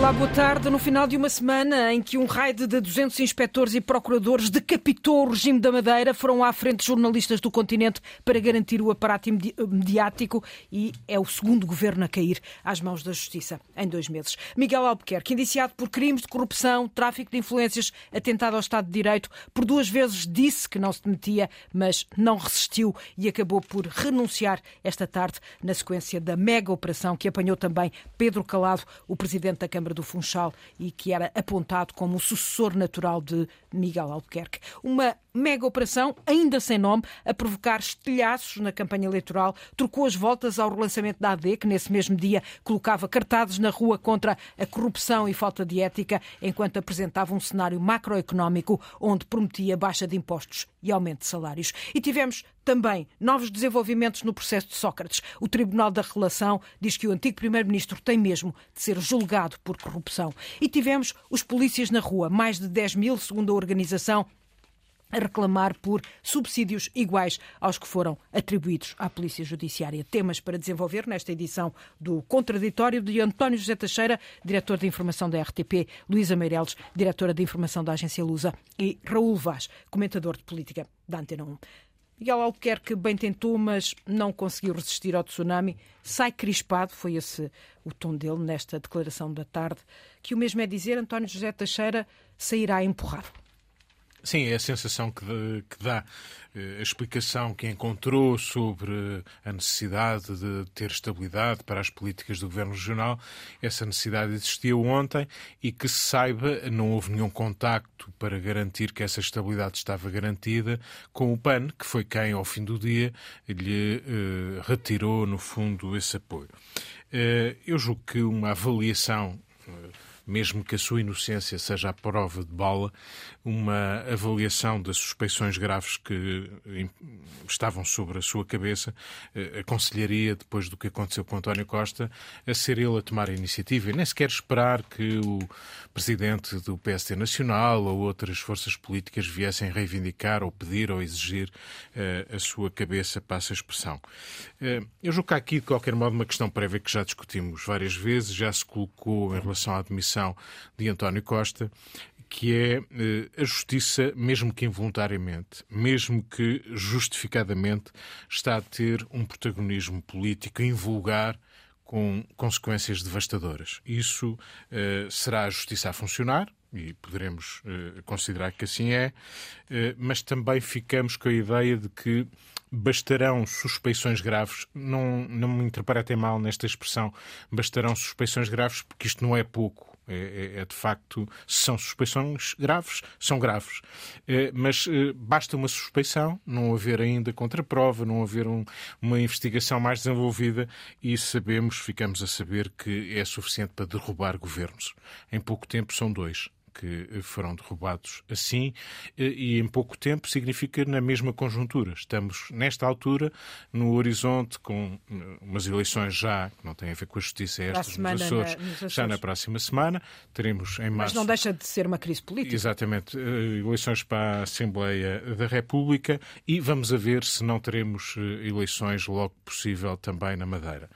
Olá, boa tarde. No final de uma semana em que um raid de 200 inspectores e procuradores decapitou o regime da Madeira, foram à frente jornalistas do continente para garantir o aparato mediático e é o segundo governo a cair às mãos da Justiça em dois meses. Miguel Albuquerque, indiciado por crimes de corrupção, tráfico de influências, atentado ao Estado de Direito, por duas vezes disse que não se demetia, mas não resistiu e acabou por renunciar esta tarde na sequência da mega operação que apanhou também Pedro Calado, o presidente da Câmara Câmara do Funchal e que era apontado como o sucessor natural de Miguel Albuquerque. Uma mega operação, ainda sem nome, a provocar estilhaços na campanha eleitoral, trocou as voltas ao relançamento da AD, que nesse mesmo dia colocava cartazes na rua contra a corrupção e falta de ética, enquanto apresentava um cenário macroeconómico onde prometia baixa de impostos e aumento de salários. E tivemos também novos desenvolvimentos no processo de Sócrates. O Tribunal da Relação diz que o antigo Primeiro-Ministro tem mesmo de ser julgado por corrupção. E tivemos os polícias na rua, mais de 10 mil, segundo a organização, a reclamar por subsídios iguais aos que foram atribuídos à Polícia Judiciária. Temas para desenvolver nesta edição do Contraditório de António José Teixeira, diretor de informação da RTP, Luísa Meireles, diretora de informação da agência Lusa e Raul Vaz, comentador de política da Antena 1. Miguel Albuquerque bem tentou, mas não conseguiu resistir ao tsunami. Sai crispado, foi esse o tom dele nesta declaração da tarde, que o mesmo é dizer António José Teixeira sairá empurrado. Sim, é a sensação que, que dá eh, a explicação que encontrou sobre a necessidade de ter estabilidade para as políticas do governo regional. Essa necessidade existiu ontem e que se saiba, não houve nenhum contacto para garantir que essa estabilidade estava garantida com o PAN, que foi quem, ao fim do dia, lhe eh, retirou, no fundo, esse apoio. Eh, eu julgo que uma avaliação mesmo que a sua inocência seja a prova de bola, uma avaliação das suspeições graves que estavam sobre a sua cabeça, eh, aconselharia, depois do que aconteceu com António Costa, a ser ele a tomar a iniciativa e nem sequer esperar que o presidente do PSD Nacional ou outras forças políticas viessem reivindicar ou pedir ou exigir eh, a sua cabeça, passa a expressão. Eh, eu julgo que há aqui, de qualquer modo, uma questão prévia que já discutimos várias vezes, já se colocou em relação à admissão de António Costa, que é eh, a justiça, mesmo que involuntariamente, mesmo que justificadamente, está a ter um protagonismo político invulgar com consequências devastadoras. Isso uh, será a justiça a funcionar, e poderemos uh, considerar que assim é, uh, mas também ficamos com a ideia de que bastarão suspeições graves, não, não me interpretem mal nesta expressão, bastarão suspeições graves, porque isto não é pouco é, é, é, de facto, se são suspeições graves, são graves. É, mas é, basta uma suspeição, não haver ainda contraprova, não haver um, uma investigação mais desenvolvida e sabemos, ficamos a saber que é suficiente para derrubar governos. Em pouco tempo são dois que foram derrubados assim e em pouco tempo significa na mesma conjuntura. Estamos nesta altura no horizonte com eh, umas eleições já que não têm a ver com a justiça estas nos Açores, na, nos Açores, já na próxima semana teremos em março. Mas não deixa de ser uma crise política. Exatamente, eh, eleições para a Assembleia da República e vamos a ver se não teremos eh, eleições logo possível também na Madeira.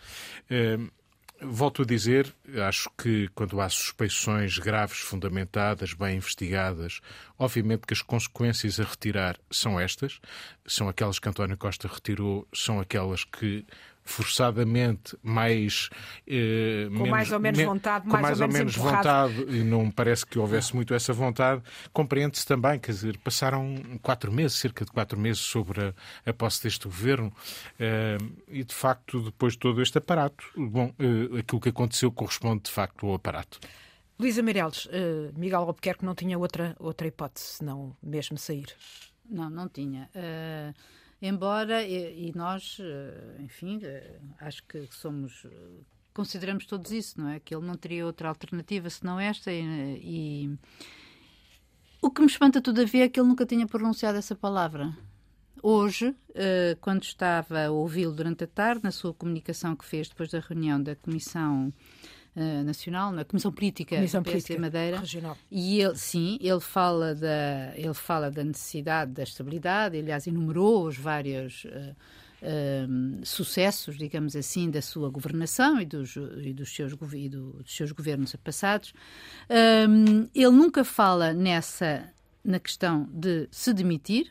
Volto a dizer, acho que quando há suspeições graves, fundamentadas, bem investigadas, obviamente que as consequências a retirar são estas, são aquelas que António Costa retirou, são aquelas que forçadamente mais eh, com menos, mais ou menos vontade, com mais, ou, ou menos vontade e não parece que houvesse muito essa vontade. Compreende-se também, quer dizer, passaram quatro meses, cerca de quatro meses sobre a, a posse deste governo eh, e de facto depois de todo este aparato, bom, eh, aquilo que aconteceu corresponde de facto ao aparato. Luísa Meireles, uh, Miguel Albuquerque não tinha outra outra hipótese, senão mesmo sair. Não, não tinha. Uh... Embora, e, nós, eh, enfim, eh, acho que somos consideramos todos isso, não é? Que ele não teria outra alternativa senão esta e, e... o que me espanta todavia é que ele nunca tinha pronunciado essa palavra. Hoje, eh, quando estava a ouvi-lo durante a tarde, na sua comunicação que fez depois da reunião da Comissão uh, Nacional, na Comissão Política Comissão Política Madeira. Regional. E ele, sim, ele fala, da, ele fala da necessidade da estabilidade, aliás, enumerou os vários. Uh, uh, sucessos, digamos assim, da sua governação e dos, e dos, seus, e do, dos seus governos passados. Uh, ele nunca fala nessa na questão de se demitir.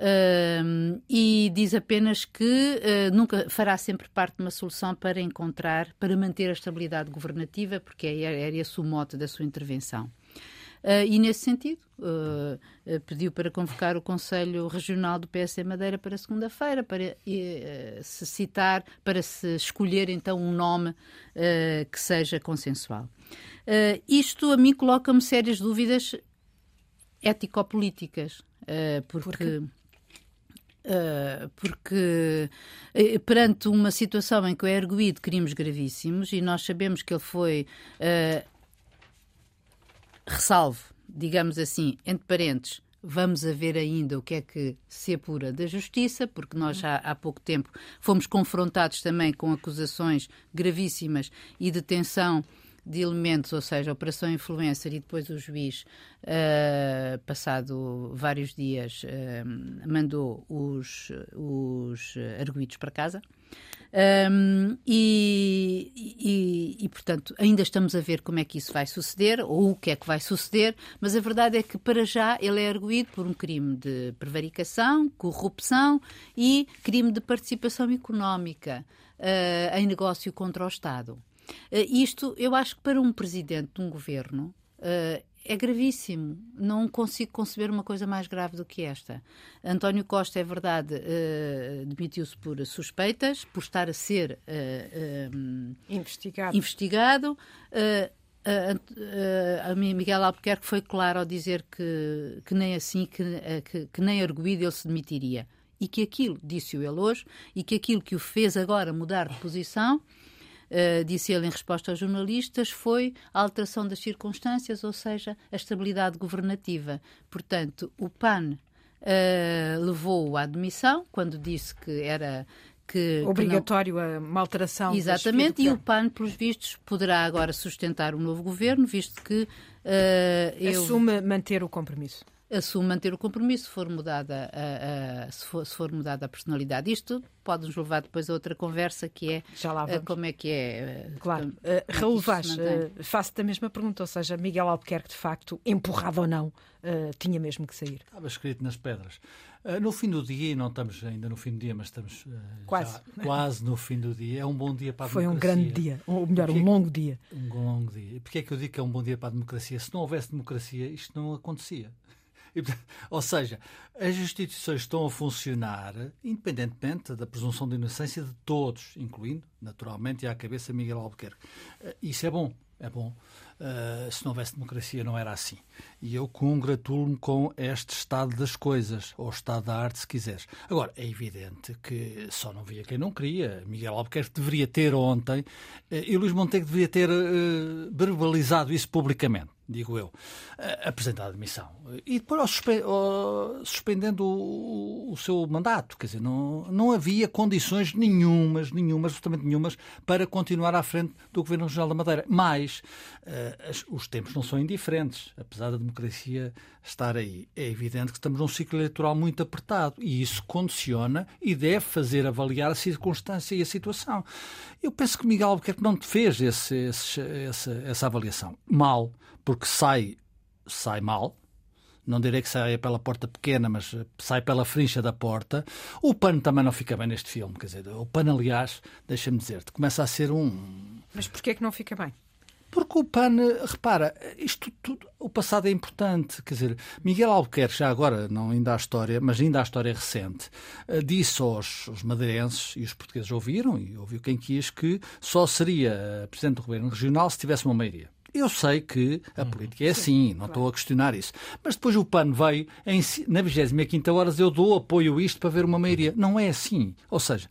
Uh, e diz apenas que uh, nunca fará sempre parte de uma solução para encontrar, para manter a estabilidade governativa, porque é, era esse o mote da sua intervenção. Uh, e, nesse sentido, uh, uh, pediu para convocar o Conselho Regional do PSD Madeira para segunda-feira, para se citar, para se escolher então um nome que seja consensual. isto a mim coloca-me sérias dúvidas ético-políticas, porque. Uh, porque uh, perante uma situação em que é erguido crimes gravíssimos e nós sabemos que ele foi uh, ressalvo, digamos assim, entre parentes, vamos a ver ainda o que é que se apura da justiça, porque nós já há pouco tempo fomos confrontados também com acusações gravíssimas e detenção de elementos, ou seja, operação influencer e depois o juiz, uh, passado vários dias, uh, mandou os, os arguídos para casa. Um, e, e, e, portanto, ainda estamos a ver como é que isso vai suceder ou o que é que vai suceder, mas a verdade é que, para já, ele é arguído por um crime de prevaricação, corrupção e crime de participação económica uh, em negócio contra o Estado. Uh, isto, eu acho que para um presidente de um governo, uh, é gravíssimo. Não consigo conceber uma coisa mais grave do que esta. António Costa, é verdade, uh, demitiu-se por suspeitas, por estar a ser uh, uh, investigado. investigado. a Miguel Albuquerque foi claro ao dizer que, que nem assim, que, que, que nem arguído ele se demitiria. E que aquilo, disse-o ele hoje, e que aquilo que o fez agora mudar de posição uh, disse ele em resposta aos jornalistas, foi a alteração das circunstâncias, ou seja, a estabilidade governativa. Portanto, o PAN uh, levou-o à admissão, quando disse que era que, obrigatório que não... a uma alteração. Exatamente, e o PAN, pelos vistos, poderá agora sustentar um novo governo, visto que uh, eu... assume manter o compromisso assume manter o compromisso se for mudada a, a, se, for, se for mudada a personalidade. Isto pode nos levar depois a outra conversa que é Já lá vamos. como é que é. Claro. Como, uh, Raul Vaz, uh, faço-te a mesma pergunta, ou seja, Miguel Albuquerque, de facto, empurrado ou não, uh, tinha mesmo que sair. Estava escrito nas pedras. no fim do dia, e não estamos ainda no fim do dia, mas estamos quase. quase no fim do dia, é um bom dia para a Foi democracia. Foi um grande dia, ou melhor, um longo dia. Um longo dia. E porquê é que eu digo que é um bom dia para a democracia? Se não houvesse democracia, isto não acontecia. Ou seja, as instituições estão a funcionar independentemente da presunção de inocência de todos, incluindo, naturalmente, à cabeça Miguel Albuquerque. Eh, isso é bom, é bom. Uh, se não houvesse democracia, não era assim. E eu congratulo-me com este estado das coisas, ou estado da arte, se quiseres. Agora, é evidente que só não via quem não queria. Miguel Albuquerque deveria ter ontem, uh, e Luís Montenegro deveria ter uh, verbalizado isso publicamente digo eu, apresentar a admissão. E depois suspe suspendendo o, seu mandato. Quer dizer, não, não havia condições nenhumas, nenhumas, absolutamente nenhumas, para continuar à frente do Governo Regional da Madeira. Mas uh, os tempos não são indiferentes, apesar da democracia estar aí. É evidente que estamos num ciclo eleitoral muito apertado e isso condiciona e deve fazer avaliar a circunstância e a situação. Eu penso que Miguel Albuquerque não fez esse, esse, essa, essa avaliação. Mal porque sai, sai mal. Não direi que saia pela porta pequena, mas sai pela frincha da porta. O pano também não fica bem neste filme. Quer dizer, o pano, aliás, deixa-me dizer-te, começa a ser um. Mas porquê é que não fica bem? Porque o PAN, repara, isto tudo, o passado é importante. Quer dizer, Miguel Albuquerque, já agora, não ainda há história, mas ainda há história recente, eh, disse aos, aos madeirenses, e os portugueses ouviram, e ouviu quem quis, que só seria eh, presidente do governo regional se tivesse uma maioria. Eu sei que a uhum. política é assim, não claro. estou a questionar isso. Mas depois o PAN veio, em, na 25 hora eu dou apoio a isto para ver uma maioria. Não é assim. Ou seja.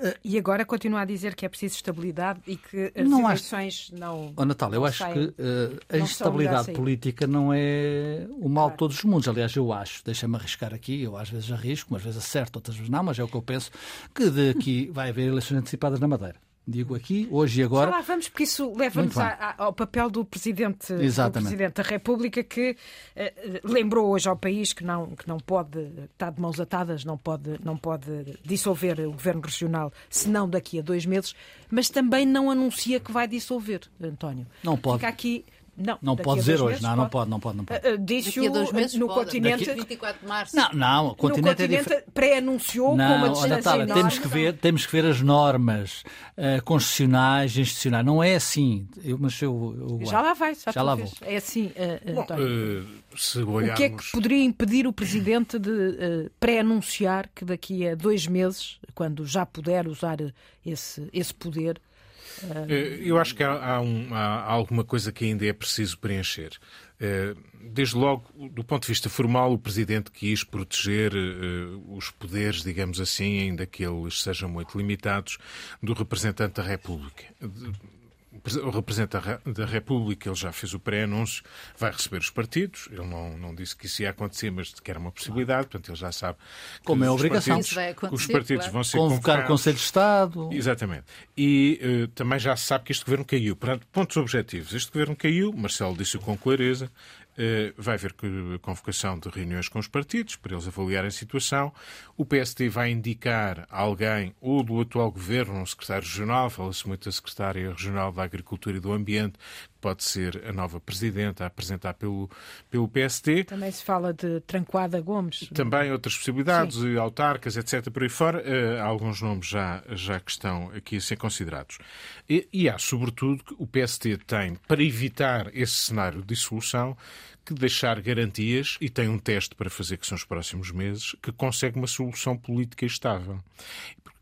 Uh, e agora continua a dizer que é preciso estabilidade e que as não eleições acho... não. Oh, Natal, eu acho que uh, a instabilidade política não é o mal claro. de todos os mundos. Aliás, eu acho, deixa-me arriscar aqui, eu às vezes arrisco, umas vezes acerto, outras vezes não, mas é o que eu penso, que daqui vai haver eleições antecipadas na Madeira Digo aqui, hoje e agora. Já lá vamos, porque isso leva-nos ao papel do Presidente, do Presidente da República, que uh, lembrou hoje ao país que não, que não pode estar de mãos atadas, não pode, não pode dissolver o Governo Regional, senão daqui a dois meses, mas também não anuncia que vai dissolver, António. Não pode. Fica aqui não, não pode dizer hoje, não, não pode, não pode, não pode. Uh, Disse o, dois meses no pode. continente. Daqui... 24 de março. Não, não, o continente, no continente é pré-anunciou com uma distância Natália, enorme. Temos que ver, temos que ver as normas uh, constitucionais, institucionais. Não é assim. Eu, mas eu, eu já lá vai, já, já lá vou. É assim, uh, Bom, olharmos... O que é que poderia impedir o Presidente de pré-anunciar que daqui a dois meses, quando já puder usar esse, esse poder, eh, eu acho que há, há, um, há, alguma coisa que ainda é preciso preencher. Eh, desde logo, do ponto de vista formal, o Presidente quis proteger uh, os poderes, digamos assim, ainda que eles sejam muito limitados, do representante da República o representante da República, ele já fez o pré-anúncio, vai receber os partidos. Ele não, não disse que isso ia acontecer, mas que era uma possibilidade, portanto, ele já sabe. Como é obrigação. Partidos, os partidos claro. vão ser Convocar o Conselho de Estado. Exatamente. E uh, também já se sabe que este governo caiu. Portanto, pontos objetivos. Este governo caiu, Marcelo disse-o com clareza, vai haver convocação de reuniões com os partidos para eles avaliarem a situação. O PSD vai indicar alguém, ou do atual governo, um secretário regional, fala-se muito da secretária regional da Agricultura e do Ambiente, pode ser a nova presidente a apresentar pelo, pelo PSD. Também se fala de Tranquada Gomes. Também outras possibilidades, Sim. autarcas, etc. Por aí fora, uh, alguns nomes já, já que estão aqui a ser considerados. E, e há, sobretudo, o PSD tem, para evitar esse cenário de dissolução, que deixar garantias, e tem um teste para fazer, que são os próximos meses, que consegue uma solução política estável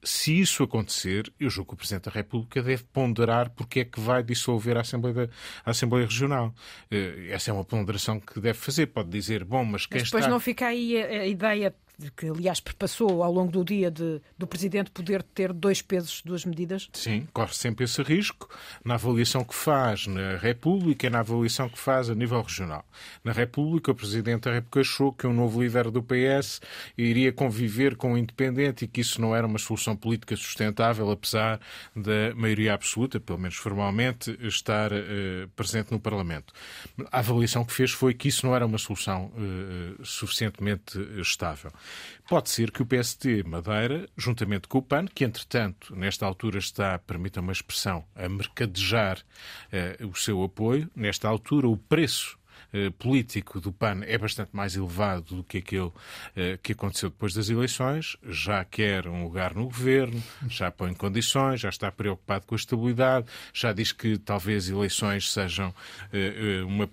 se isso acontecer, eu julgo que o Presidente da República deve ponderar porque é que vai dissolver a Assembleia, da, a Assembleia Regional. Eh, essa é uma ponderação que deve fazer. Pode dizer, bom, mas quem mas depois está... não fica aí a, a ideia que aliás perpassou ao longo do dia de, do Presidente poder ter dois pesos, duas medidas? Sim, corre sempre esse risco na avaliação que faz na República e na avaliação que faz a nível regional. Na República, o Presidente da República achou que um novo líder do PS iria conviver com o independente e que isso não era uma solução política sustentável, apesar da maioria absoluta, pelo menos formalmente, estar uh, presente no Parlamento. A avaliação que fez foi que isso não era uma solução uh, suficientemente estável. Pode ser que o PST Madeira, juntamente com o PAN, que entretanto, nesta altura está, permita uma expressão, a mercadejar uh, o seu apoio, nesta altura o preço eh, político do PAN é bastante mais elevado do que aquele eh, que aconteceu depois das eleições, já quer um lugar no governo, já põe condições, já está preocupado com a estabilidade, já diz que talvez eleições sejam eh, uma,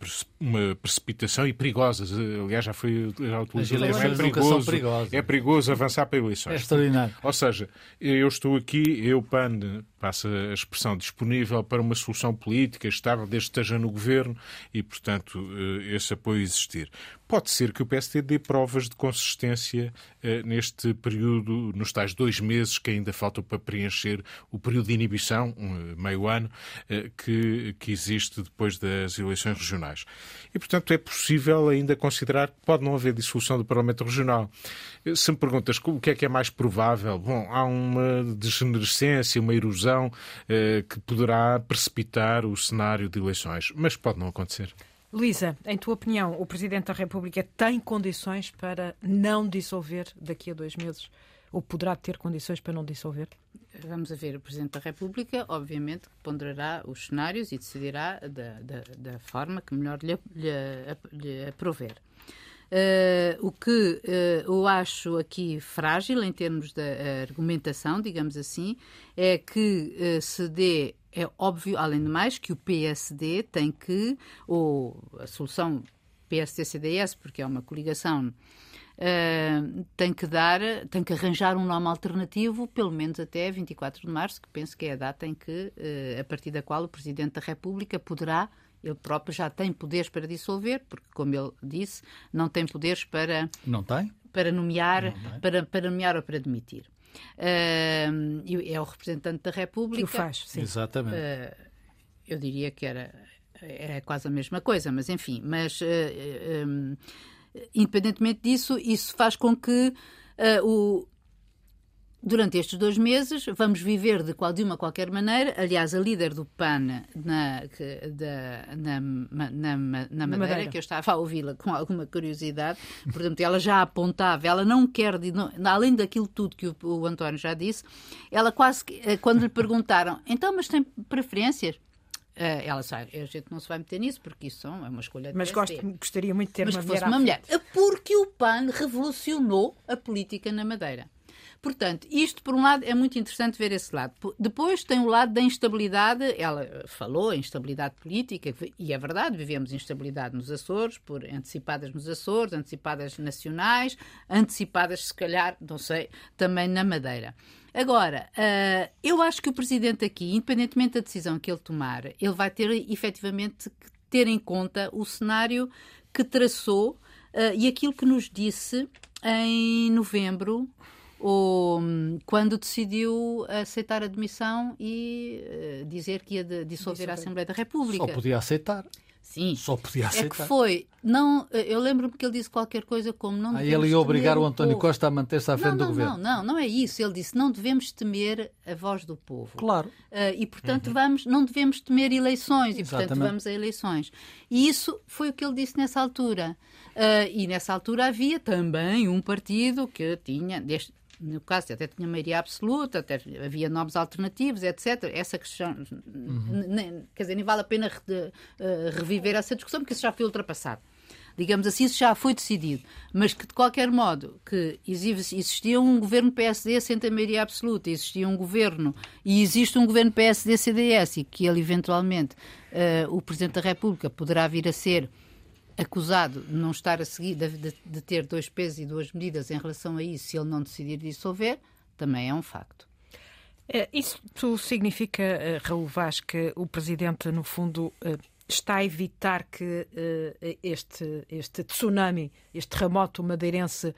uma precipitação e perigosas. Aliás, já foi já utilizado. É perigoso, é perigoso avançar para eleições. É extraordinário. Ou seja, eu estou aqui, eu, PAN, passa a expressão disponível para uma solução política estável, desde que esteja no governo e, portanto, eh, esse apoio existir. Pode ser que o PSD dê provas de consistência eh, neste período, nos tais dois meses que ainda faltam para preencher o período de inibição, um, meio ano, eh, que, que existe depois das eleições regionais. E, portanto, é possível ainda considerar que pode não haver dissolução do Parlamento Regional. Se me perguntas o que é que é mais provável, bom, há uma degenerescência, uma erosão eh, que poderá precipitar o cenário de eleições, mas pode não acontecer. Luísa, em tua opinião, o Presidente da República tem condições para não dissolver daqui a dois meses? Ou poderá ter condições para não dissolver? Vamos a ver, o Presidente da República, obviamente, ponderará os cenários e decidirá da, da, da forma que melhor lhe, lhe, lhe aprover. Uh, o que uh, eu acho aqui frágil em termos da argumentação, digamos assim, é que uh, se dê é óbvio, além de mais, que o PSD tem que, ou a solução PSD-CDS, porque é uma coligação, uh, tem que dar, tem que arranjar um nome alternativo, pelo menos até 24 de março, que penso que é a data em que, uh, a partir da qual o Presidente da República poderá ele próprio já tem poderes para dissolver, porque, como ele disse, não tem poderes para. Não tem? Para nomear, Para, para nomear ou para demitir. Uh, é o representante da República. Que o faz, sim. Exatamente. Uh, eu diria que era, era quase a mesma coisa, mas enfim. Mas, uh, um, independentemente disso, isso faz com que o durante estes dois meses vamos viver de, qual, de uma qualquer maneira. Aliás, a líder do PAN na, da, na, na, na, Madeira, Madeira, que eu estava a ouvi-la com alguma curiosidade, portanto, ela já apontava, ela não quer, não, além daquilo tudo que o, o António já disse, ela quase, eh, quando lhe perguntaram, então, mas tem preferências? Uh, ela sabe, a gente não se vai meter nisso porque isso é uma escolha de Mas gosto, gostaria muito de ter Mas uma que mulher. uma mulher. Porque o PAN revolucionou a política na Madeira. Portanto, isto, por um lado, é muito interessante ver esse lado. Depois tem o lado da instabilidade. Ela falou em instabilidade política, e é verdade, vivemos instabilidade nos Açores, por antecipadas nos Açores, antecipadas nacionais, antecipadas, se calhar, não sei, também na Madeira. Agora, uh, eu acho que o Presidente aqui, independentemente da decisão que ele tomar, ele vai ter efetivamente que ter em conta o cenário que traçou uh, e aquilo que nos disse em novembro ou quando decidiu aceitar a demissão e uh, dizer que ia de, dissolver a Assembleia da República. Só podia aceitar. Sim. Só podia aceitar. É que foi. Não, eu lembro-me que ele disse qualquer coisa como não Aí ele ia obrigar o António Costa a manter-se à frente não, do não, governo. Não, não, não é isso. Ele disse não devemos temer a voz do povo. Claro. Uh, e, portanto, uhum. vamos, não devemos temer eleições. E, Exatamente. portanto, vamos a eleições. E isso foi o que ele disse nessa altura. Uh, e nessa altura havia também um partido que tinha, deste, no caso até tinha maioria absoluta, até havia nomes alternativos, etc. Essa questão, uhum. nem, quer dizer, nem vale a pena re, uh, reviver essa discussão, porque isso já foi ultrapassado. Digamos assim, isso já foi decidido. Mas que, de qualquer modo, que existia um governo PSD sem ter maioria absoluta, existia um governo, e existe um governo PSD-CDS, e que ele, eventualmente, uh, o Presidente da República poderá vir a ser acusado de não estar a seguir, de, de, ter dois pesos e duas medidas em relação a isso, se ele não decidir dissolver, também é um facto. É, isso significa, eh, Raul Vaz, que o Presidente, no fundo, eh, está a evitar que este, este tsunami, este terremoto madeirense,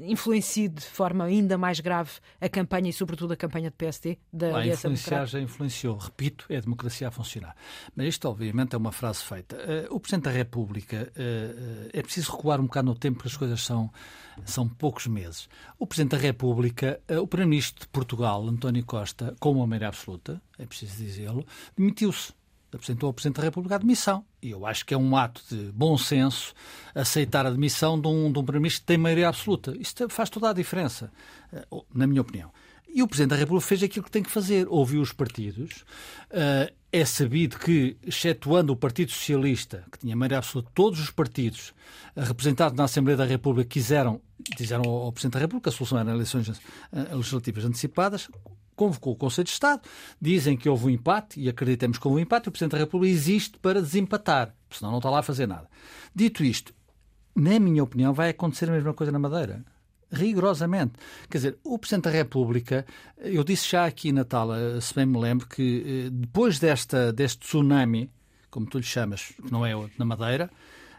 influencie de forma ainda mais grave a campanha e, sobretudo, a campanha de PSD da Aliança influenciar já influenciou. Repito, é a democracia a funcionar. Mas isto, obviamente, é uma frase feita. Uh, o Presidente da República uh, é preciso recuar um bocado no tempo, porque as coisas são, são poucos meses. O Presidente da República, o Primeiro-Ministro de Portugal, António Costa, com uma maioria absoluta, é preciso dizê-lo, demitiu-se apresentou ao Presidente da República a demissão. E eu acho que é um ato de bom senso aceitar a demissão de um, de um Primeiro-Ministro que tem maioria absoluta. Isto faz toda a diferença, eh, na minha opinião. E o Presidente da República fez aquilo que tem que fazer. Ouviu os partidos. Eh, é sabido que, excetuando o Partido Socialista, que tinha maioria absoluta, todos os partidos eh, representados na Assembleia da República quiseram, disseram ao Presidente da República, a solução era eleições legislativas antecipadas convocou o Conselho de Estado, dizem que houve um empate, e acreditamos que houve um empate, e o Presidente da República existe para desempatar, senão não está lá a fazer nada. Dito isto, na minha opinião, vai acontecer a mesma coisa na Madeira. Rigorosamente. Quer dizer, o Presidente da República, eu disse já aqui, Natal, se bem me lembro, que eh, depois desta, deste tsunami, como tu lhe chamas, que não é na Madeira,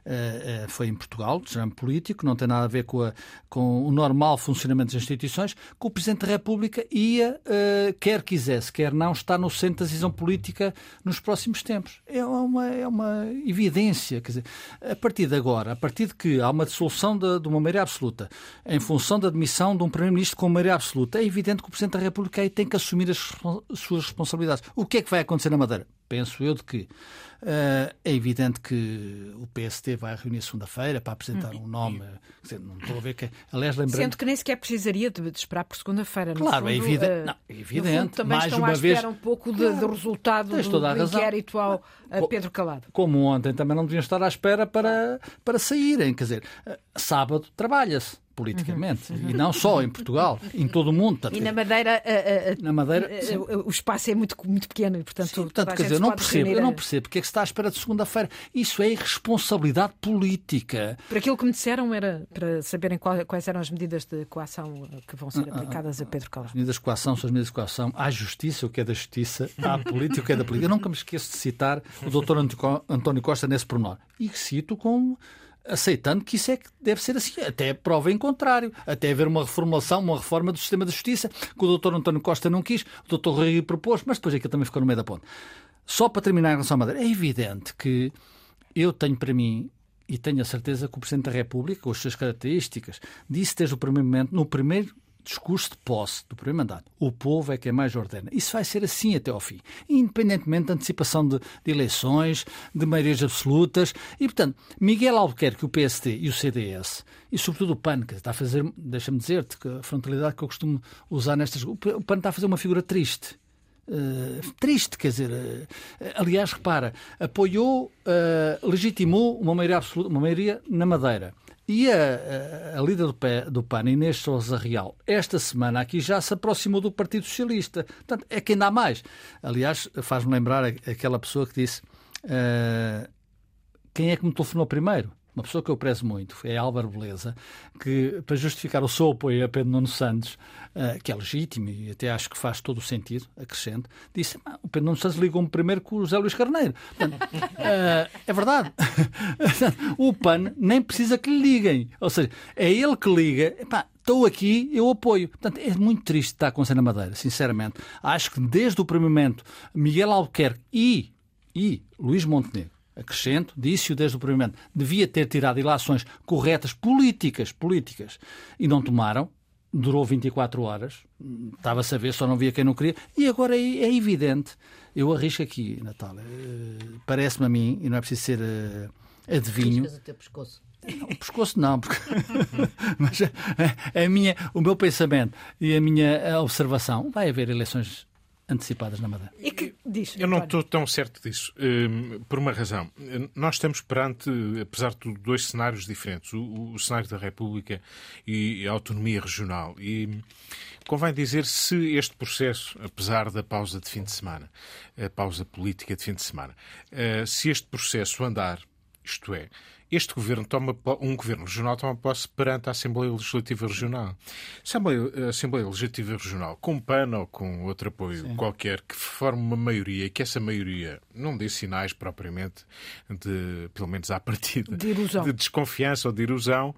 uh, foi em Portugal, desarme político, não tem nada a ver com, a, com, o normal funcionamento das instituições, que o Presidente da República ia, uh, quer quisesse, quer não, estar no centro da decisão política nos próximos tempos. É uma, é uma evidência. Quer dizer, a partir de agora, a partir de que há uma dissolução de, de uma maioria absoluta, em função da admissão de um Primeiro-Ministro com maioria absoluta, é evidente que o Presidente da República aí tem que assumir as, as suas responsabilidades. O que é que vai acontecer na Madeira? Penso eu, de que Uh, é evidente que o PST vai reunir segunda-feira para apresentar hum. um nome. Dizer, não estou a ver que. Aliás, lembrando. Sendo que nem sequer precisaria de, de esperar por segunda-feira. Claro, fundo, é evidente. Uh, não, é evidente. Fundo, também mais estão uma à vez. um pouco de, claro, do resultado do, do inquérito ao Pedro Calado. Como ontem também não deviam estar à espera para, para saírem. Quer dizer, uh, sábado trabalha-se politicamente. Uhum. E não só em Portugal, em todo o mundo. E na Madeira, uh, uh, na Madeira o espaço é muito, muito pequeno e, portanto, sim, portanto quer dizer, eu não percebo, eu não percebo porque é que se está à espera de segunda-feira. Isso é irresponsabilidade política. Por aquilo que me disseram era para saberem quais eram as medidas de coação que vão ser aplicadas a Pedro Calado. As medidas de coação são as medidas de coação. Há justiça, o que é da justiça, há política, o que é da política. Eu nunca me esqueço de citar o doutor António Costa nesse pormenor. E cito com aceitando que isso é que deve ser assim, até prova em contrário, até haver uma reformulação, uma reforma do sistema de justiça, que o Dr. António Costa não quis, o Dr. Rui propôs, mas depois aquilo também ficou no meio da ponte. Só para terminar em relação à Madeira, é evidente que eu tenho para mim, e tenho a certeza que o Presidente da República, com as suas características, disse desde o primeiro momento, no primeiro discurso de posse do primeiro mandato. O povo é quem mais ordena. Isso vai ser assim até ao fim, independentemente da antecipação de, de eleições, de maiorias absolutas. E, portanto, Miguel Albuquerque, o PST e o CDS, e sobretudo o PAN, que está a fazer, deixa-me dizer-te, que a frontalidade que eu costumo usar nestas. O PAN está a fazer uma figura triste. Uh, triste, quer dizer, uh, aliás, repara, apoiou, uh, legitimou uma maioria absoluta, uma maioria na Madeira. E a, a, a líder do, do PAN, Inês Sousa Real, esta semana aqui já se aproximou do Partido Socialista. Portanto, é quem dá mais. Aliás, faz-me lembrar aquela pessoa que disse uh, quem é que me telefonou primeiro? Uma pessoa que eu prezo muito, é Álvaro Beleza, que, para justificar o seu apoio a Pedro Nuno Santos, uh, que é legítimo e até acho que faz todo o sentido, acrescento, disse: ah, o Pedro Nuno Santos ligou-me primeiro com o José Luís Carneiro. Portanto, uh, é verdade. o PAN nem precisa que lhe liguem. Ou seja, é ele que liga. Epá, estou aqui, eu apoio. Portanto, é muito triste estar com a Madeira, sinceramente. Acho que desde o primeiro momento, Miguel Albuquerque e, e Luís Montenegro acrescento, disse-o desde o primeiro momento, devia ter tirado ilações corretas, políticas, políticas, e não tomaram. Durou 24 horas, estava-se a ver, só não via quem não queria, e agora é, é evidente. Eu arrisco aqui, Natália, uh, parece-me a mim, e não é preciso ser uh, adivinho. Arriscas o teu pescoço. Não, o pescoço não, porque... mas a, a, minha, o meu pensamento e a minha observação, vai haver eleições antecipadas na Madeira. E que diz? Eu não estou tão certo disso, um, por uma razão. Nós estamos perante, apesar de tudo, dois cenários diferentes: o, o cenário da República e a autonomia regional. E convém dizer se este processo, apesar da pausa de fim de semana, a pausa política de fim de semana, uh, se este processo andar, isto é, este governo toma, um governo regional toma posse perante a Assembleia Legislativa Regional. Assembleia, a Assembleia Legislativa Regional, com PAN ou com outro apoio Sim. qualquer, que forme uma maioria e que essa maioria não dê sinais propriamente de, pelo menos à partida, de, de desconfiança ou de erosão,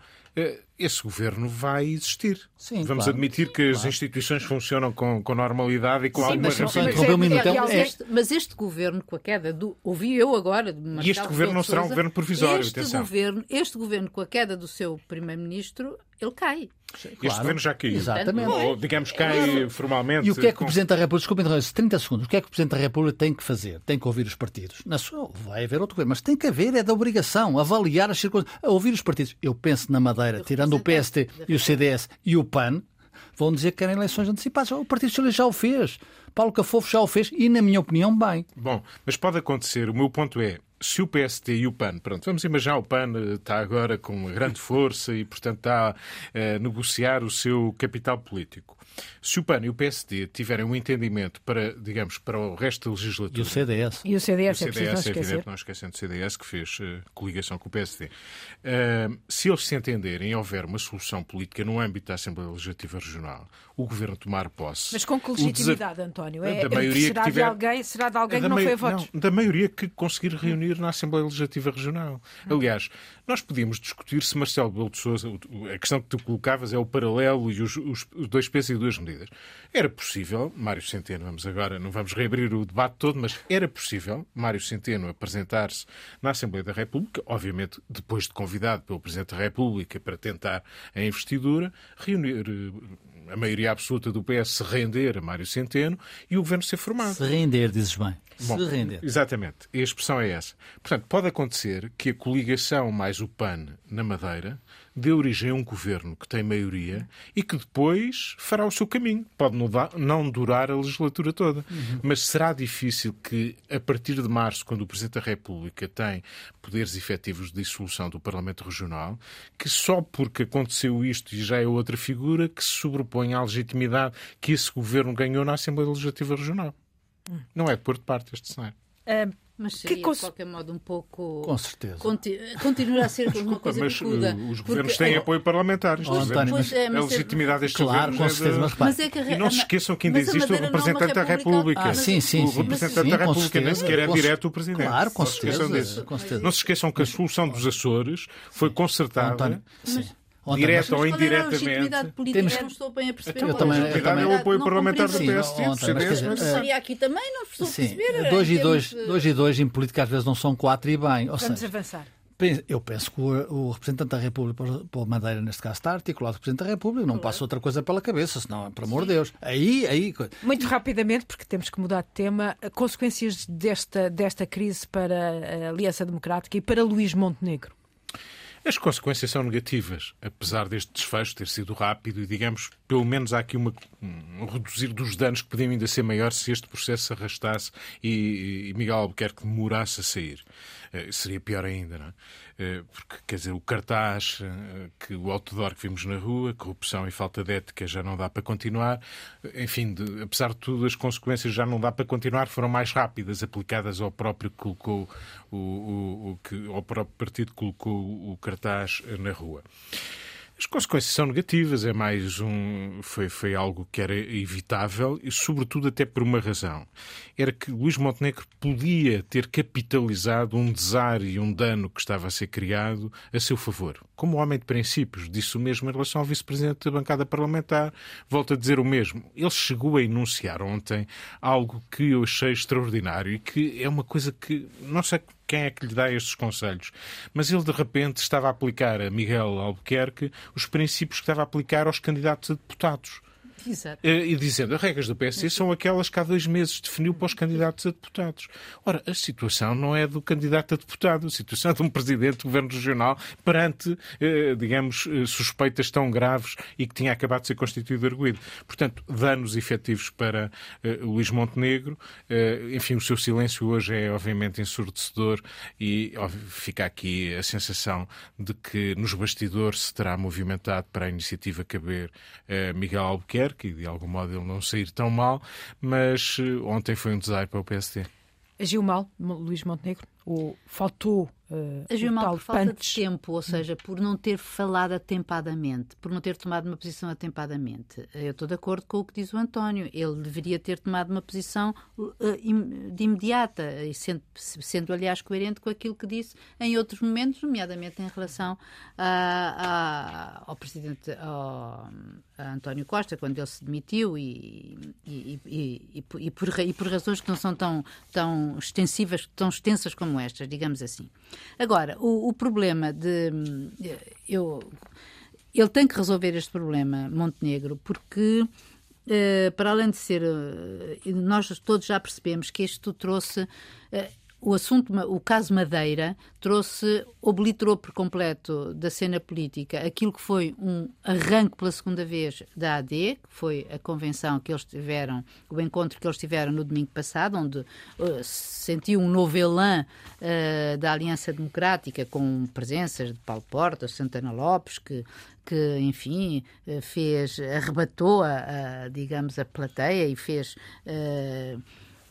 esse governo vai existir. Sim, Vamos claro. admitir que as instituições funcionam com, com normalidade e com Sim, alguma rapidez. Mas, é, este, mas este governo, com a queda do. Ouvi eu agora. e este governo não será um governo provisório. Este atenção. governo, este governo, com a queda do seu primeiro-ministro, ele cai. Este claro. governo já caiu. Exatamente. Ou, digamos, cai formalmente. E o que é que o Presidente da República, desculpe, 30 segundos, o que é que o Presidente da República tem que fazer? Tem que ouvir os partidos. Na sua, vai haver outro governo, mas tem que haver, é da obrigação, avaliar as circunstâncias, ouvir os partidos. Eu penso na Madeira, tirando o PST e o CDS e o PAN, vão dizer que querem eleições antecipadas. O Partido Socialista já o fez. Paulo Cafofo já o fez e, na minha opinião, bem. Bom, mas pode acontecer. O meu ponto é, se o PST e o PAN, pronto, vamos imaginar o PAN eh, está agora com uma grande força e, portanto, está a negociar o seu capital político. Se o PAN e o PSD tiverem um entendimento para, digamos, para o resto da legislatura... E o CDS. E o CDS, o CDS é, preciso não evidente, não esquecendo o CDS, que fez uh, coligação com o PSD. Uh, se eles se entenderem e houver uma solução política no âmbito da Assembleia Legislativa Regional, o Governo tomar posse... Mas com que legitimidade, desaf... António? É, da maioria será, que tiver... de alguém, será de alguém é que não foi a votos? Não, da maioria que conseguir reunir na Assembleia Legislativa Regional. Aliás, nós podíamos discutir se Marcelo Belo de Sousa, a questão que tu colocavas é o paralelo e os, os, os dois pesos e duas medidas. Era possível, Mário Centeno, vamos agora, não vamos reabrir o debate todo, mas era possível Mário Centeno apresentar-se na Assembleia da República, obviamente depois de convidado pelo Presidente da República para tentar a investidura, reunir eh, a maioria absoluta do PS se render a Mário Centeno e o governo ser formado. Se render, dizes bem. Bom, se render. Exatamente. A expressão é essa. Portanto, pode acontecer que a coligação mais o PAN na Madeira dê origem a um governo que tem maioria e que depois fará o seu caminho. Pode não durar a legislatura toda, uhum. mas será difícil que, a partir de março, quando o Presidente da República tem poderes efetivos de dissolução do Parlamento Regional, que só porque aconteceu isto e já é outra figura que se sobrepõe à legitimidade que esse governo ganhou na Assembleia Legislativa Regional. Não é por de parte este cenário. Uh, mas seria, cons... de qualquer modo, um pouco... Com certeza. Conti... Continua a ser uma coisa mas bicuda, uh, os governos porque... têm é... apoio parlamentar. Oh, António, mas... é, mas a legitimidade deste claro, governo com certeza, mas, mas, é que... E não se esqueçam que ainda existe o é representante da República. Ah, sim, sim, o representante sim, da República nem sequer é direto o Presidente. Claro, com certeza, com certeza. Não se esqueçam que a solução dos Açores foi concertada... António, sim direta ou indiretamente. Temos... Eu não estou bem a perceber. Então, eu também, eu também... é o apoio parlamentar do PSD. Mas seria aqui também, não estou a perceber. Dois e dois, dois e dois em política às vezes não são quatro e bem. Vamos avançar. Eu penso que o, representante da República pela Madeira, neste caso, está articulado com o Presidente da República, não claro. passa outra coisa pela cabeça, senão, por amor de Deus. Aí, aí. Muito rapidamente, porque temos que mudar de tema, consequências desta, desta crise para a Aliança Democrática e para Luís Montenegro. As consequências são negativas, apesar deste desfecho ter sido rápido e, digamos, pelo menos há aqui uma, um reduzir dos danos que podiam ainda ser maiores se este processo se arrastasse e, e Miguel Albuquerque demorasse a sair. Uh, seria pior ainda, não é? Uh, porque, quer dizer, o cartaz, uh, que o outdoor que vimos na rua, corrupção e falta de ética já não dá para continuar. Enfim, de, apesar de tudo, as consequências já não dá para continuar, foram mais rápidas, aplicadas ao próprio que colocou o, o, o que, ao próprio partido que colocou o cartaz na rua. As consequências são negativas, é mais um. Foi, foi algo que era evitável e, sobretudo, até por uma razão. Era que Luís Montenegro podia ter capitalizado um desar e um dano que estava a ser criado a seu favor. Como homem de princípios, disse o mesmo em relação ao vice-presidente da bancada parlamentar, volta a dizer o mesmo. Ele chegou a enunciar ontem algo que eu achei extraordinário e que é uma coisa que não sei quem é que lhe dá estes conselhos. Mas ele, de repente, estava a aplicar a Miguel Albuquerque os princípios que estava a aplicar aos candidatos a deputados. Exato. Eh, e dizendo as regras do PSD são aquelas que há dois meses definiu para os candidatos a deputados. Ora, a situação não é do candidato a deputado, a situação é de um presidente do governo regional perante, eh, digamos, eh, suspeitas tão graves e que tinha acabado de ser constituído arguído. Portanto, danos efetivos para Luís Montenegro. Enfim, o seu silêncio hoje é obviamente ensurdecedor e fica aqui a sensação de que nos bastidores se terá movimentado para a iniciativa caber Miguel Albuquerque que de algum modo ele não sair tão mal, mas eh, ontem foi um desaire para o PSD. Agiu mal, Luís Montenegro? Ou faltou Uh, Agiu mal por falta punch. de tempo, ou seja, por não ter falado atempadamente, por não ter tomado uma posição atempadamente. Eu estou de acordo com o que diz o António. Ele deveria ter tomado uma posição uh, de imediata, e sendo, sendo, aliás, coerente com aquilo que disse em outros momentos, nomeadamente em relação a, a, ao presidente ao, António Costa, quando ele se demitiu, e, e, e, e, por, e por razões que não são tão, tão extensivas, tão extensas como estas, digamos assim. Agora, o, o problema de. Eu, ele tem que resolver este problema, Montenegro, porque. Uh, para além de ser, uh, nós todos já percebemos que isto trouxe uh, o assunto, o caso Madeira, trouxe, obliterou por completo da cena política aquilo que foi um arranque pela segunda vez da AD, que foi a convenção que eles tiveram, o encontro que eles tiveram no domingo passado, onde uh, sentiu um novo elan uh, da Aliança Democrática, com presenças de Paulo Porta, Santana Lopes, que que, enfim, uh, fez, arrebatou, a, a, digamos, a plateia e fez uh,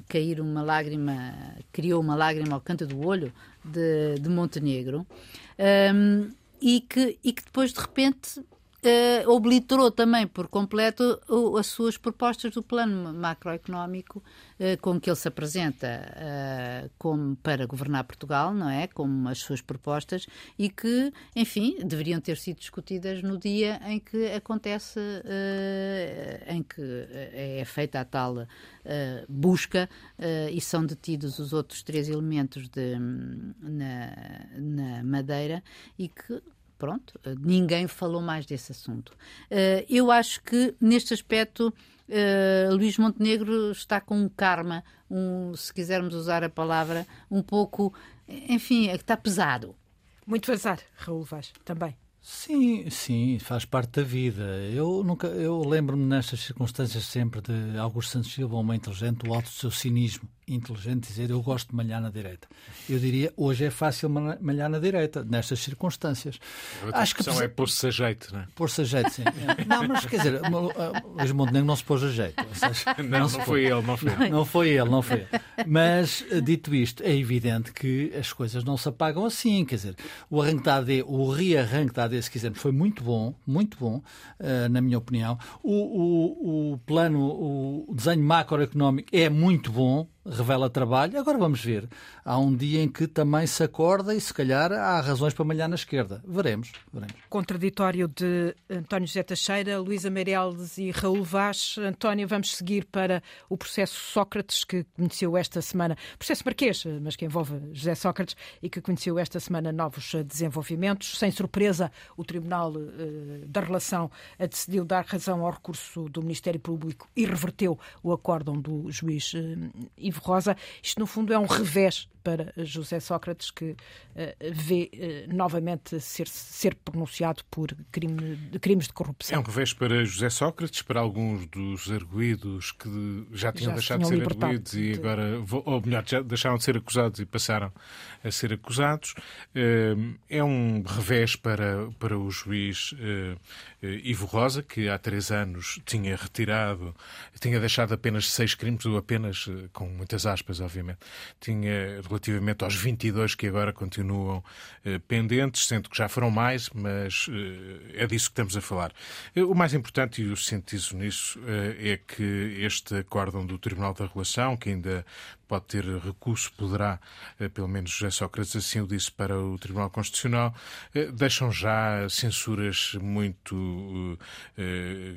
cair uma lágrima, criou uma lágrima ao canto do olho de, de Montenegro, um, e, que, e que depois, de repente, uh, obliterou também por completo uh, as suas propostas do plano macroeconómico uh, com que ele se apresenta como para governar Portugal, não é? Como as suas propostas e que, enfim, deveriam ter sido discutidas no dia em que acontece, em que é feita a tal busca e são detidos os outros três elementos de, na, na Madeira e que pronto, ninguém falou mais desse assunto. Uh, eu acho que, neste aspecto, uh, Luís Montenegro está com um karma, um, se quisermos usar a palavra, um pouco, enfim, é está pesado. Muito azar, Raul Vaz, também. Sim, sim, faz parte da vida. Eu nunca, eu lembro-me nestas circunstâncias sempre de Augusto Santos Silva, um homem inteligente, o alto do seu cinismo inteligente dizer eu gosto de malhar na direita. Eu diria hoje é fácil malhar na direita, nestas circunstâncias. A Acho que é pôr-se a jeito, não é? Pôr-se a jeito, sim. não, mas quer dizer, Luís Montenegro não se pôs a jeito. Seja, não, não, não foi ele, não foi ele. Não foi ele, não foi ele. Mas, dito isto, é evidente que as coisas não se apagam assim. Quer dizer, o arranque da AD, o rearranque da AD, se quisermos, foi muito bom, muito bom, uh, na minha opinião. O, o, o plano, o desenho macroeconómico é muito bom, revela trabalho. Agora vamos ver. Há um dia em que também se acorda e se calhar há razões para malhar na esquerda. Veremos. veremos. Contraditório de António José Teixeira, Luísa Meirelles e Raul Vaz. António, vamos seguir para o processo Sócrates que conheceu esta semana, processo Marquês, mas que envolve José Sócrates e que conheceu esta semana novos desenvolvimentos. Sem surpresa, o Tribunal uh, da Relação decidiu dar razão ao recurso do Ministério Público e reverteu o acórdão do juiz Ivo Rosa. Isto, no fundo, é um revés para José Sócrates, que uh, vê uh, novamente ser, ser pronunciado por crime, de crimes de corrupção. É um revés para José Sócrates, para alguns dos arguídos que já tinham já deixado de ser arguídos e de... agora, ou melhor, já deixaram de ser acusados e passaram a ser acusados. Uh, é um revés para, para o juiz Ivo Rosa, que há três anos tinha retirado, tinha deixado apenas seis crimes, ou apenas, com muitas aspas, obviamente, tinha relativamente aos 22 que agora continuam eh, pendentes, sendo que já foram mais, mas eh, é disso que estamos a falar. Eh, o mais importante, e eu sintetizo nisso, é que este acórdão do Tribunal da Relação, que ainda pode ter recurso, poderá, pelo menos José Sócrates assim o disse para o Tribunal Constitucional, deixam já censuras muito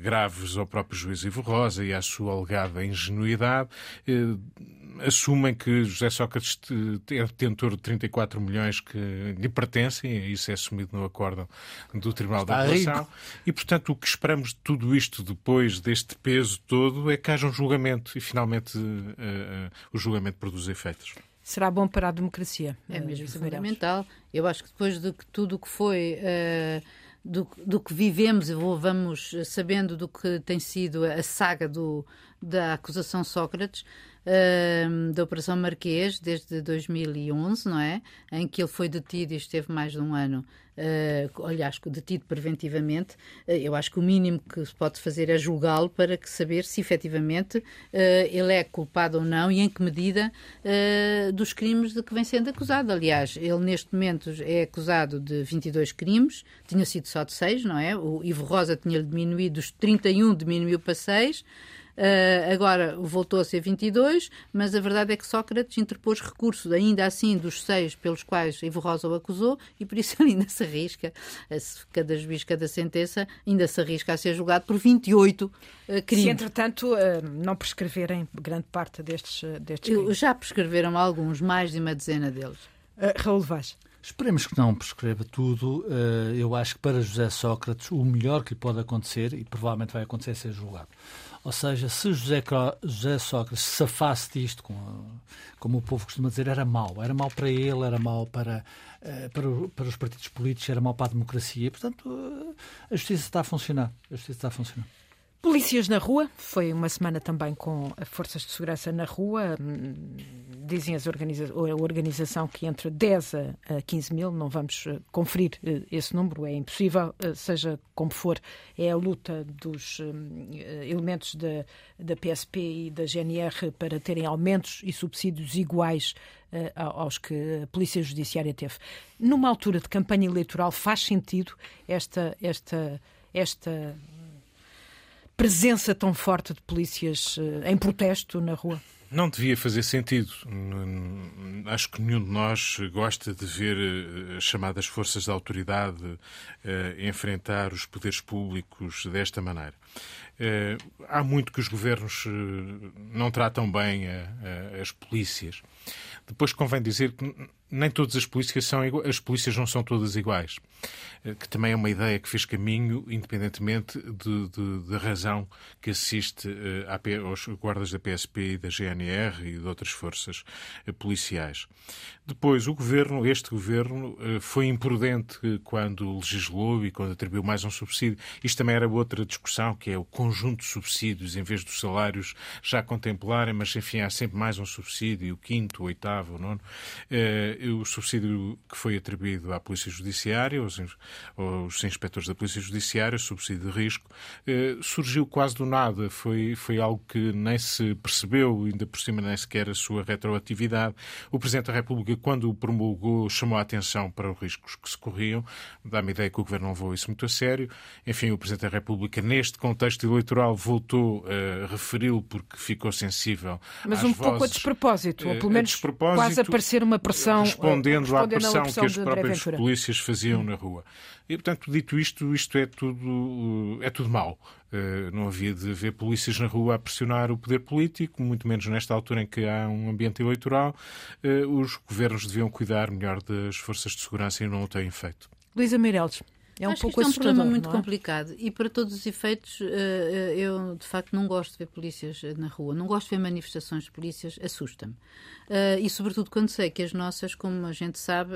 graves ao próprio juiz Ivo Rosa e à sua alegada ingenuidade assumem que José Sócrates é detentor de 34 milhões que lhe pertencem, isso é assumido no acordo do Tribunal Está da Relação. E, portanto, o que esperamos de tudo isto, depois deste peso todo, é que haja um julgamento e, finalmente, o julgamento produz efeitos. Será bom para a democracia. É mesmo fundamental. Eu acho que depois de que tudo o que foi. Uh do, do que vivemos e vamos sabendo do que tem sido a saga do, da acusação Sócrates, uh, da Operação Marquês, desde 2011, não é? Em que ele foi detido e esteve mais de um ano, uh, aliás, detido preventivamente. Uh, eu acho que o mínimo que se pode fazer é julgá-lo para que saber se efetivamente uh, ele é culpado ou não e em que medida dos crimes de que vem sendo acusado. Aliás, ele neste momento é acusado de 22 crimes, tinha sido só de 6, não é? O Ivo Rosa tinha diminuído, dos 31 diminuiu para 6. Uh, agora voltou a ser 22, mas a verdade é que Sócrates interpôs recurso, ainda assim, dos seis pelos quais Ivo Rosa o acusou, e por isso ele ainda se arrisca, cada juiz, cada sentença, ainda se arrisca a ser julgado por 28 uh, crimes. Se, entretanto, uh, não prescreverem grande parte destes, destes crimes. Já prescreveram alguns, mais de uma dezena deles. Raul Vaz. Esperemos que não prescreva tudo. Eu acho que para José Sócrates o melhor que lhe pode acontecer, e provavelmente vai acontecer, é ser julgado. Ou seja, se José, José Sócrates se afaste disto, como, como o povo costuma dizer, era mau. Era mau para ele, era mau para, eh, para, para os partidos políticos, era mau para a democracia. Portanto, eh, a justiça está a funcionar. A justiça está a funcionar. Polícias na rua, foi uma semana também com forças de segurança na rua. Dizem as organiza a organização que entre 10 a 15 mil, não vamos eh, conferir eh, esse número, é impossível, eh, seja como for, é a luta dos elementos da, da PSP e da GNR para terem aumentos e subsídios iguais aos que a Polícia Judiciária teve. Numa altura de campanha eleitoral, faz sentido esta, esta, esta presença tão forte de polícias eh, em protesto na rua? Não devia fazer sentido. Acho que nenhum de nós gosta de ver eh, as chamadas forças de autoridade uh, enfrentar os poderes públicos desta maneira. Há muito que os governos não tratam bem as polícias. Depois convém dizer que nem todas as polícias são iguais, as polícias não são todas iguais, eh, que também é uma ideia que fez caminho, independentemente da razão que assiste uh, aos guardas da PSP e da GNR e de outras forças uh, policiais. Depois, o governo, este governo, foi imprudente quando legislou e quando atribuiu mais um subsídio. Isto também era outra discussão, que é o conjunto de subsídios, em vez dos salários já contemplarem, mas enfim, há sempre mais um subsídio, o quinto, o oitavo, o nono o subsídio que foi atribuído à Polícia Judiciária, aos, aos inspectores da Polícia Judiciária, o subsídio de risco, eh, surgiu quase do nada. Foi, foi algo que nem se percebeu, ainda por cima nem sequer a sua retroatividade. O Presidente da República, quando o promulgou, chamou a atenção para os riscos que se corriam. Dá-me ideia que o Governo não levou isso muito a sério. Enfim, o Presidente da República, neste contexto eleitoral, voltou a referi-lo porque ficou sensível. Mas um pouco a despropósito, ou pelo menos quase a parecer uma pressão. Respondendo, à pressão, que as próprias polícias faziam hum. na rua. E, portanto, dito isto, isto é tudo, é tudo mau. Uh, não havia de haver polícias na rua a pressionar o poder político, muito menos nesta altura em que há um ambiente eleitoral. Uh, os governos deviam cuidar melhor das forças de segurança e não o têm feito. Luísa Meireles. É um Acho pouco que isto é um problema muito é? complicado e para todos os efeitos eh, eu de facto não gosto de ver polícias na rua, não gosto de ver manifestações de polícias, assusta-me. E sobretudo quando sei que as nossas, como a gente sabe,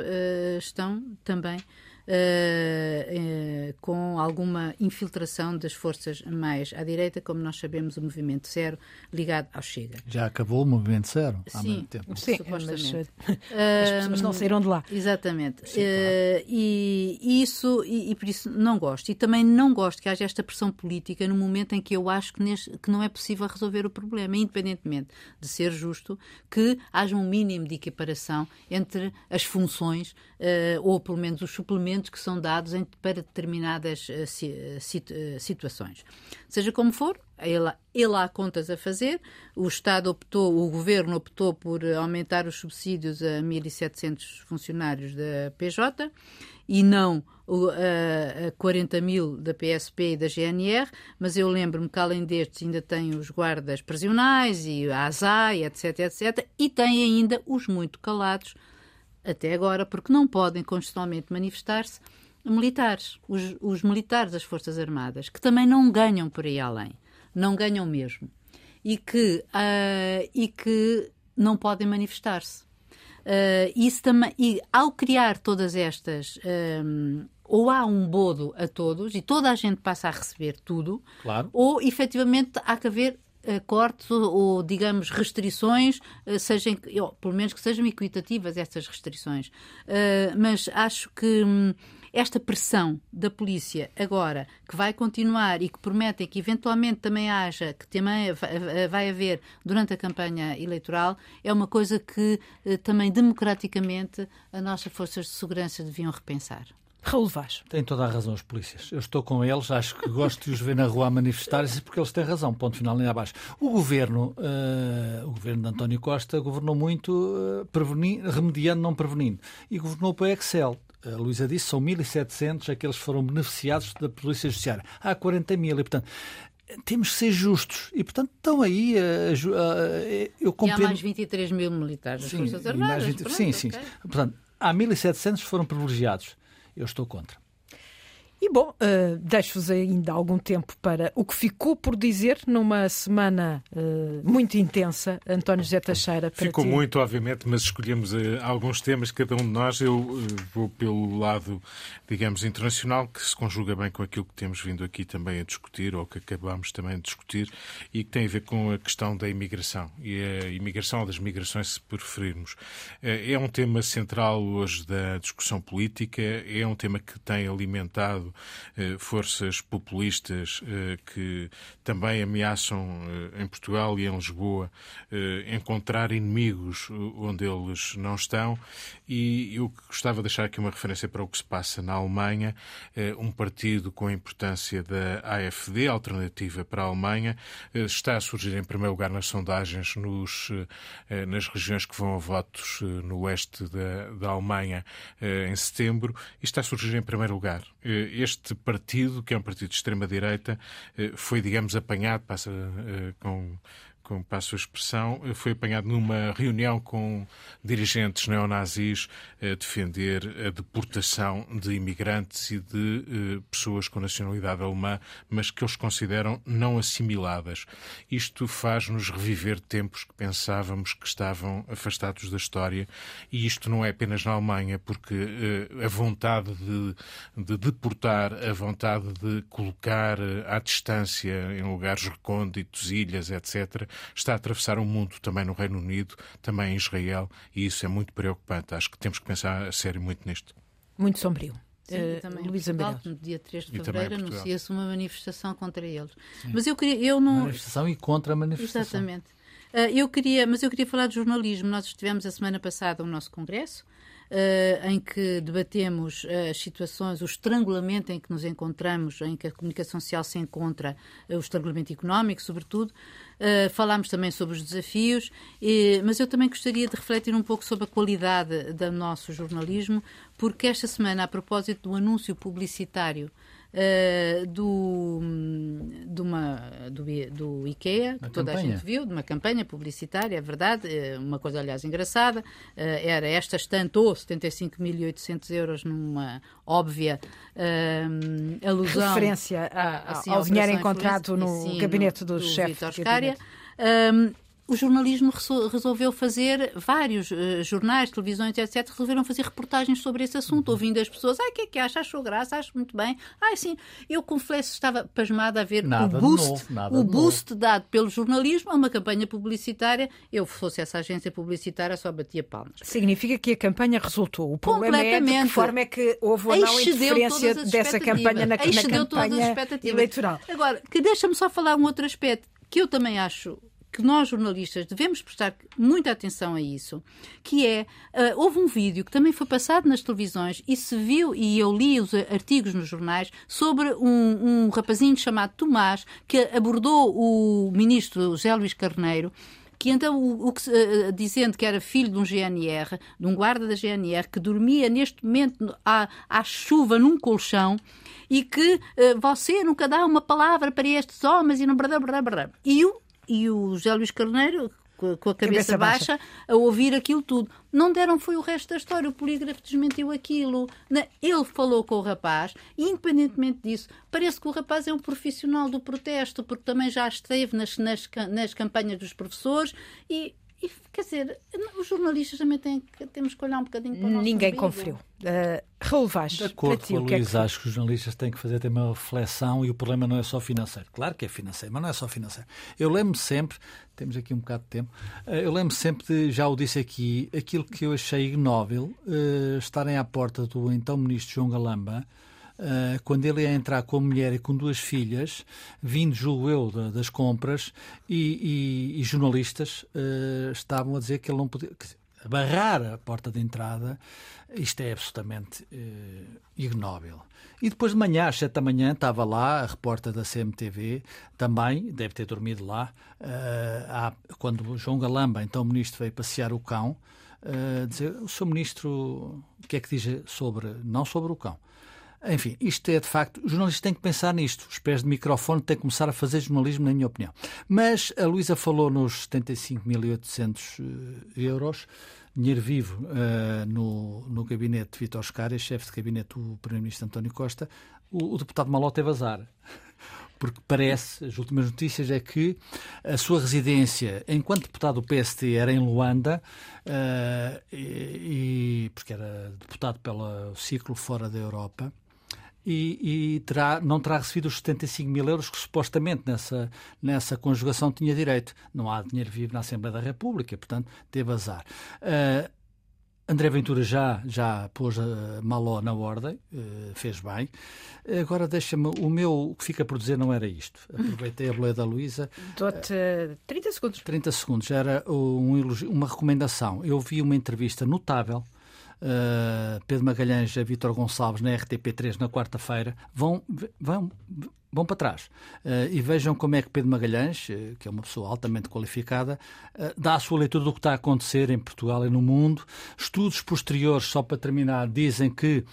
estão também Uh, uh, com alguma infiltração das forças mais à direita, como nós sabemos, o Movimento Zero, ligado ao Chega. Já acabou o Movimento Zero há Sim, muito tempo. Sim, supostamente. Mas, uh, as pessoas não saíram de lá. Exatamente. Sim, claro. e, e, isso, e, e, por isso não gosto. E também não gosto que haja esta pressão política no momento em que eu acho que, neste, que não é possível resolver o problema, independentemente de ser justo, que haja um mínimo de equiparação entre as funções, ou pelo menos os suplementos que são dados em, para determinadas uh, situações. Seja como for, ele, ele há contas a fazer. O Estado optou, o Governo optou por aumentar os subsídios a 1.700 funcionários da PJ e não a, a 40 mil da PSP e da GNR, mas eu lembro-me que além destes ainda tem os guardas prisionais e a ASAI, etc, etc, e tem ainda os muito calados até agora, porque não podem constitucionalmente manifestar-se militares, os, os, militares das Forças Armadas, que também não ganham por aí além, não ganham mesmo, e que, uh, e que não podem manifestar-se. Uh, isso também, e ao criar todas estas, um, ah, ou há um bodo a todos e toda a gente passa a receber tudo, claro. ou efetivamente há que haver cortes ou, ou, digamos, restrições, uh, sejam, ou, pelo menos que sejam equitativas estas restrições. Uh, mas acho que hum, esta pressão da polícia agora, que vai continuar e que prometem que eventualmente também haja, que também vai haver durante a campanha eleitoral, é uma coisa que também democraticamente as nossas forças de segurança deviam repensar. Raul Vaz. Tem toda a razão os polícias. Eu estou com eles, acho que gosto de os ver na rua a manifestar-se porque eles têm razão, ponto final nem abaixo. O governo, uh, o governo de António Costa governou muito uh, remediando, não prevenindo. E governou para o Excel. A Luísa disse, são 1.700 aqueles que foram beneficiados da Polícia Judiciária. Há 40 mil e, portanto, temos que ser justos. E, portanto, estão aí. Uh, uh, eu compreendo... E há mais 23 mil militares das sim, Forças Armadas. 20... Pronto, sim, sim. Okay. Portanto, há 1.700 que foram privilegiados. Eu estou contra. E bom, uh, deixo-vos ainda algum tempo para o que ficou por dizer numa semana uh, muito intensa, António José Teixeira. ficou ti. muito, obviamente, mas escolhemos uh, alguns temas, cada um de nós. Eu vou pelo lado, digamos, internacional, que se conjuga bem com aquilo que temos vindo aqui também a discutir, ou que acabamos também de discutir, e que tem a ver com a questão da imigração. E a imigração ou das migrações, se preferirmos. É um tema central hoje da discussão política, é um tema que tem alimentado forças populistas eh, que também ameaçam eh, em Portugal e em Lisboa encontrar inimigos onde eles não estão. E eu gostava de deixar aqui uma referência para o que se passa na Alemanha, um partido com a importância da AFD, Alternativa para a Alemanha, está a surgir em primeiro lugar nas sondagens nos, nas regiões que vão a votos no oeste da, da Alemanha em setembro e está a surgir em primeiro lugar. Este partido, que é um partido de extrema-direita, eh, foi, digamos, apanhado, passa eh, com como passo a expressão, foi apanhado numa reunião com dirigentes neonazis a defender a deportação de imigrantes e de eh, pessoas com nacionalidade alemã, mas que eles consideram não assimiladas. Isto faz-nos reviver tempos que pensávamos que estavam afastados da história e isto não é apenas na Alemanha, porque eh, a vontade de, de deportar, a vontade de colocar eh, à distância em lugares recônditos, ilhas, etc., está a atravessar o mundo também no Reino Unido, também em Israel, e isso é muito preocupante. Acho que temos que pensar a sério muito nisto. Muito sombrio. Sim, uh, também Luísa Portugal, no dia 3 de fevereiro anuncia-se uma manifestação contra eles. Sim. Mas eu queria, eu não manifestação e contra a manifestação. Exatamente. Uh, eu queria, mas eu queria falar de jornalismo. Nós estivemos a semana passada no nosso congresso, uh, em que debatemos as situações, o estrangulamento em que nos encontramos, em que a comunicação social se encontra, o estrangulamento económico, sobretudo. Uh, falámos também sobre os desafios, e, mas eu também gostaria de refletir um pouco sobre a qualidade do nosso jornalismo, porque esta semana, a propósito do anúncio publicitário uh, do, de uma, do, do IKEA, que toda campanha. a gente viu, de uma campanha publicitária, é verdade, eh, uma coisa, aliás, engraçada, uh, era esta estantou 75.800 euros numa óbvia uh, alusão... Referência a, assim, ao dinheiro encontrado no sim, gabinete do, do chefe. Vitor o jornalismo resolveu fazer, vários uh, jornais, televisões, etc., resolveram fazer reportagens sobre esse assunto, uhum. ouvindo as pessoas. Ah, o que é que acha? Achou graça? Acho muito bem. Ah, sim. Eu confesso, estava pasmada a ver nada o boost, novo, o boost novo. dado pelo jornalismo a uma campanha publicitária. Eu, fosse essa agência publicitária, só batia palmas. Significa que a campanha resultou. O problema é de que forma é que houve ou não interferência dessa campanha na, na campanha eleitoral. Agora, que deixa-me só falar um outro aspecto que eu também acho que nós jornalistas devemos prestar muita atenção a isso, que é, uh, houve um vídeo que também foi passado nas televisões e se viu, e eu li os artigos nos jornais, sobre um, um rapazinho chamado Tomás, que abordou o ministro José Luís Carneiro, que então, o, o que, uh, dizendo que era filho de um GNR, de um guarda da GNR, que dormia neste momento à, à chuva num colchão e que uh, você nunca dá uma palavra para estes homens e não... E o e o José Luís Carneiro, com a cabeça, cabeça baixa, baixa, a ouvir aquilo tudo. Não deram foi o resto da história. O polígrafo desmentiu aquilo. Ele falou com o rapaz e, independentemente disso, parece que o rapaz é um profissional do protesto, porque também já esteve nas, nas, nas campanhas dos professores e e, quer dizer, os jornalistas também têm, temos que olhar um bocadinho para o nosso Ninguém conferiu. Uh, Raul Vaz, De acordo ti, com a Luís, é que... acho que os jornalistas têm que fazer também uma reflexão e o problema não é só financeiro. Claro que é financeiro, mas não é só financeiro. Eu lembro sempre, temos aqui um bocado de tempo, uh, eu lembro sempre de, já o disse aqui, aquilo que eu achei ignóbil, uh, estarem à porta do então ministro João Galamba, Uh, quando ele ia entrar com a mulher e com duas filhas, vindo, julgo eu, das compras, e, e, e jornalistas uh, estavam a dizer que ele não podia. barrar a porta de entrada, isto é absolutamente uh, ignóbil. E depois de manhã, às sete da manhã, estava lá a repórter da CMTV, também, deve ter dormido lá, quando João Galamba, então ministro, veio passear o cão, dizer, o seu ministro, o que é que diz sobre, não sobre o cão, enfim, isto é de facto. Os jornalistas têm que pensar nisto. Os pés de microfone têm que começar a fazer jornalismo, na minha opinião. Mas a Luísa falou nos 75.800 eh, euros, dinheiro vivo uh, no, no gabinete de Vitor Scária, chefe de gabinete do Primeiro-Ministro António Costa. O, o deputado Maló teve azar porque parece, as últimas notícias é que a sua residência enquanto deputado do PST era em Luanda, uh, e, e, porque era deputado pelo ciclo fora da Europa, e, e terá, não terá recebido os 75 mil euros que supostamente nessa, nessa conjugação tinha direito. Não há dinheiro vivo na Assembleia da República, portanto, teve azar. Uh, André Ventura já, já pôs a Maló na ordem, uh, fez bem. Agora deixa-me, o meu, o que fica por dizer não era isto. Aproveitei a boleia da Luísa. Dou-te uh, 30 segundos. 30 segundos, era um, uma recomendação. Eu vi uma entrevista notável uh, Pedro Magalhães a Vítor Gonçalves na RTP3 na quarta-feira, vão, vão, vão para trás uh, e vejam como é que Pedro Magalhães, uh, que é uma pessoa altamente qualificada, dá a sua leitura do que está a acontecer em Portugal e no mundo. Estudos posteriores, só para terminar, dizem que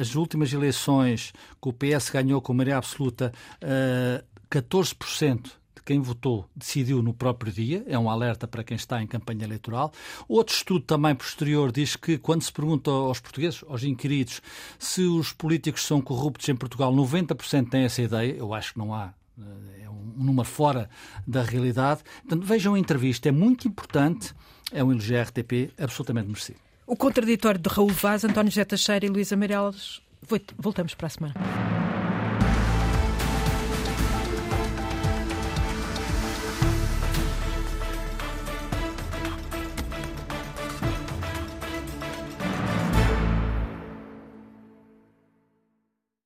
as últimas eleições que o PS ganhou com maioria absoluta, 14% quem votou decidiu no próprio dia, é um alerta para quem está em campanha eleitoral. Outro estudo também posterior diz que, quando se pergunta aos portugueses, aos inquiridos, se os políticos são corruptos em Portugal, 90% têm essa ideia. Eu acho que não há é um número fora da realidade. Portanto, vejam a entrevista, é muito importante, é um elogio RTP absolutamente merecido. O contraditório de Raul Vaz, António José Teixeira e Luísa Meireles. Voltamos para a semana.